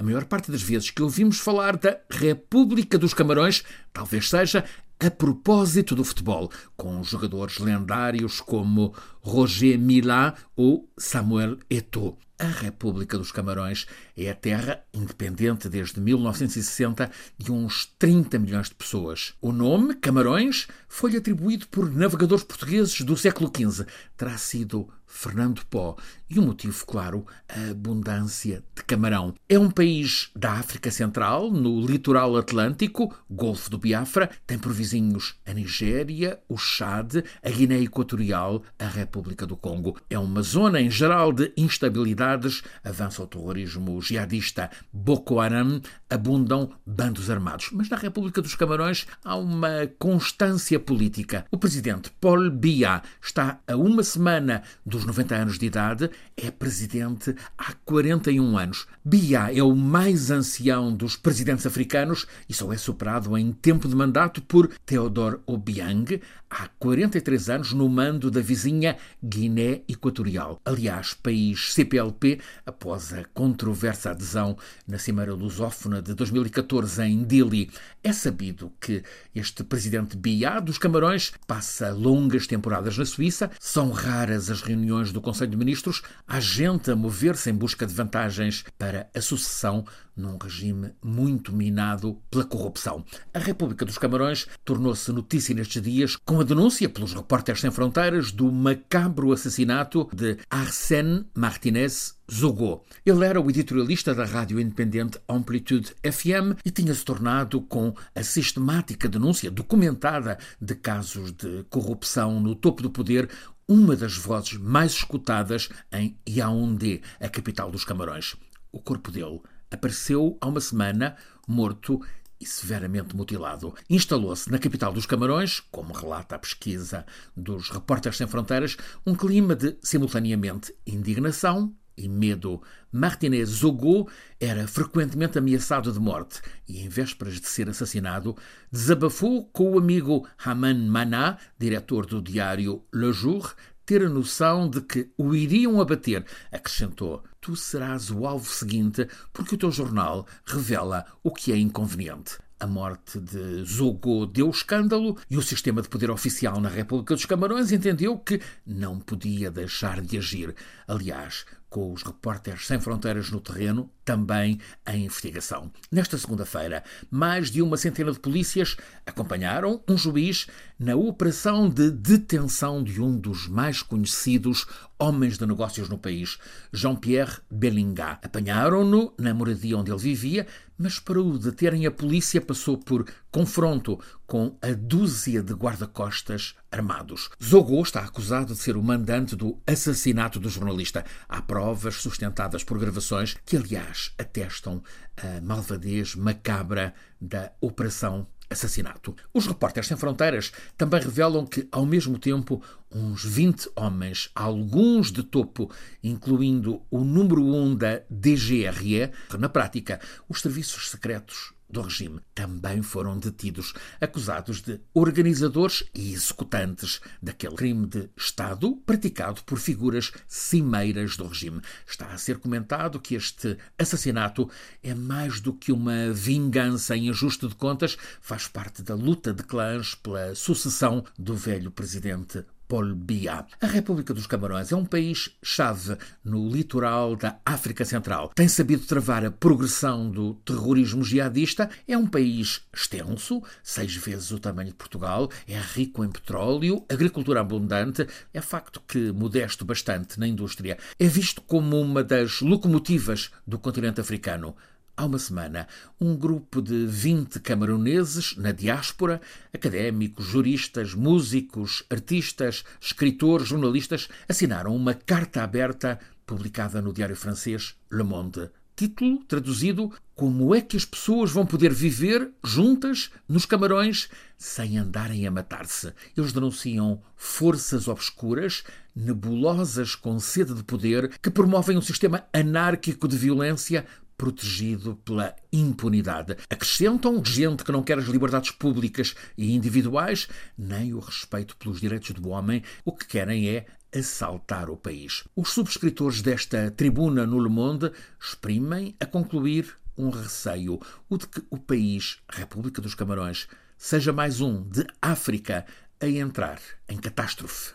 A maior parte das vezes que ouvimos falar da República dos Camarões, talvez seja a propósito do futebol, com jogadores lendários como Roger Milá ou Samuel Eto'o. A República dos Camarões é a terra, independente desde 1960, de uns 30 milhões de pessoas. O nome, Camarões, foi atribuído por navegadores portugueses do século XV. Terá sido Fernando Pó. E o motivo, claro, a abundância de camarão. É um país da África Central, no litoral atlântico, Golfo do Biafra, tem por vizinhos a Nigéria, o Chad, a Guiné Equatorial, a República do Congo. É uma zona em geral de instabilidades, avança o terrorismo jihadista Boko Haram, abundam bandos armados. Mas na República dos Camarões há uma constância política. O presidente Paul Biya está a uma semana dos 90 anos de idade, é presidente há 41 anos. Biya é o mais ancião dos presidentes africanos e só é superado em tempo de mandato por Theodore Obiang, há 43 anos no mando da vizinha Guiné Equatorial. Aliás, país CPLP, após a controversa adesão na Cimeira Lusófona de 2014 em Dili. É sabido que este presidente Biya dos Camarões passa longas temporadas na Suíça, são raras as reuniões do Conselho de Ministros, há gente a mover-se em busca de vantagens para a sucessão num regime muito minado pela corrupção. A República dos Camarões tornou-se notícia nestes dias com a denúncia pelos Repórteres Sem Fronteiras do macabro assassinato de Arsène Martinez Zogo. Ele era o editorialista da rádio independente Amplitude FM e tinha se tornado com a sistemática denúncia documentada de casos de corrupção no topo do poder uma das vozes mais escutadas em Yaoundé, a capital dos Camarões. O corpo dele apareceu há uma semana morto e severamente mutilado. Instalou-se na capital dos Camarões, como relata a pesquisa dos Repórteres Sem Fronteiras, um clima de simultaneamente indignação e medo. Martinez Zogo era frequentemente ameaçado de morte e, em vésperas de ser assassinado, desabafou com o amigo Haman Maná, diretor do diário Le Jour, ter a noção de que o iriam abater. Acrescentou: Tu serás o alvo seguinte porque o teu jornal revela o que é inconveniente. A morte de Zogo deu escândalo e o sistema de poder oficial na República dos Camarões entendeu que não podia deixar de agir. Aliás, com os repórteres sem fronteiras no terreno, também em investigação. Nesta segunda-feira, mais de uma centena de polícias acompanharam um juiz na operação de detenção de um dos mais conhecidos homens de negócios no país, Jean-Pierre Bellingat. Apanharam-no na moradia onde ele vivia, mas para o deterem a polícia passou por confronto com a dúzia de guarda-costas armados. Zogo está acusado de ser o mandante do assassinato do jornalista. Há provas sustentadas por gravações que, aliás, atestam a malvadez macabra da operação assassinato. Os Repórteres Sem Fronteiras também revelam que, ao mesmo tempo, uns 20 homens, alguns de topo, incluindo o número 1 um da DGRE, na prática, os serviços secretos do regime também foram detidos, acusados de organizadores e executantes daquele crime de Estado praticado por figuras cimeiras do regime. Está a ser comentado que este assassinato é mais do que uma vingança em ajuste de contas, faz parte da luta de clãs pela sucessão do velho presidente Paul Biya. A República dos Camarões é um país-chave no litoral da África Central. Tem sabido travar a progressão do terrorismo jihadista. É um país extenso, seis vezes o tamanho de Portugal, é rico em petróleo, agricultura abundante. É facto que modesto bastante na indústria. É visto como uma das locomotivas do continente africano. Há uma semana, um grupo de 20 camaroneses na diáspora, académicos, juristas, músicos, artistas, escritores, jornalistas, assinaram uma carta aberta publicada no diário francês Le Monde. Título traduzido: Como é que as pessoas vão poder viver juntas nos camarões sem andarem a matar-se? Eles denunciam forças obscuras, nebulosas com sede de poder, que promovem um sistema anárquico de violência protegido pela impunidade. Acrescentam gente que não quer as liberdades públicas e individuais, nem o respeito pelos direitos do homem. O que querem é assaltar o país. Os subscritores desta tribuna no Le Monde exprimem a concluir um receio, o de que o país, República dos Camarões, seja mais um de África a entrar em catástrofe.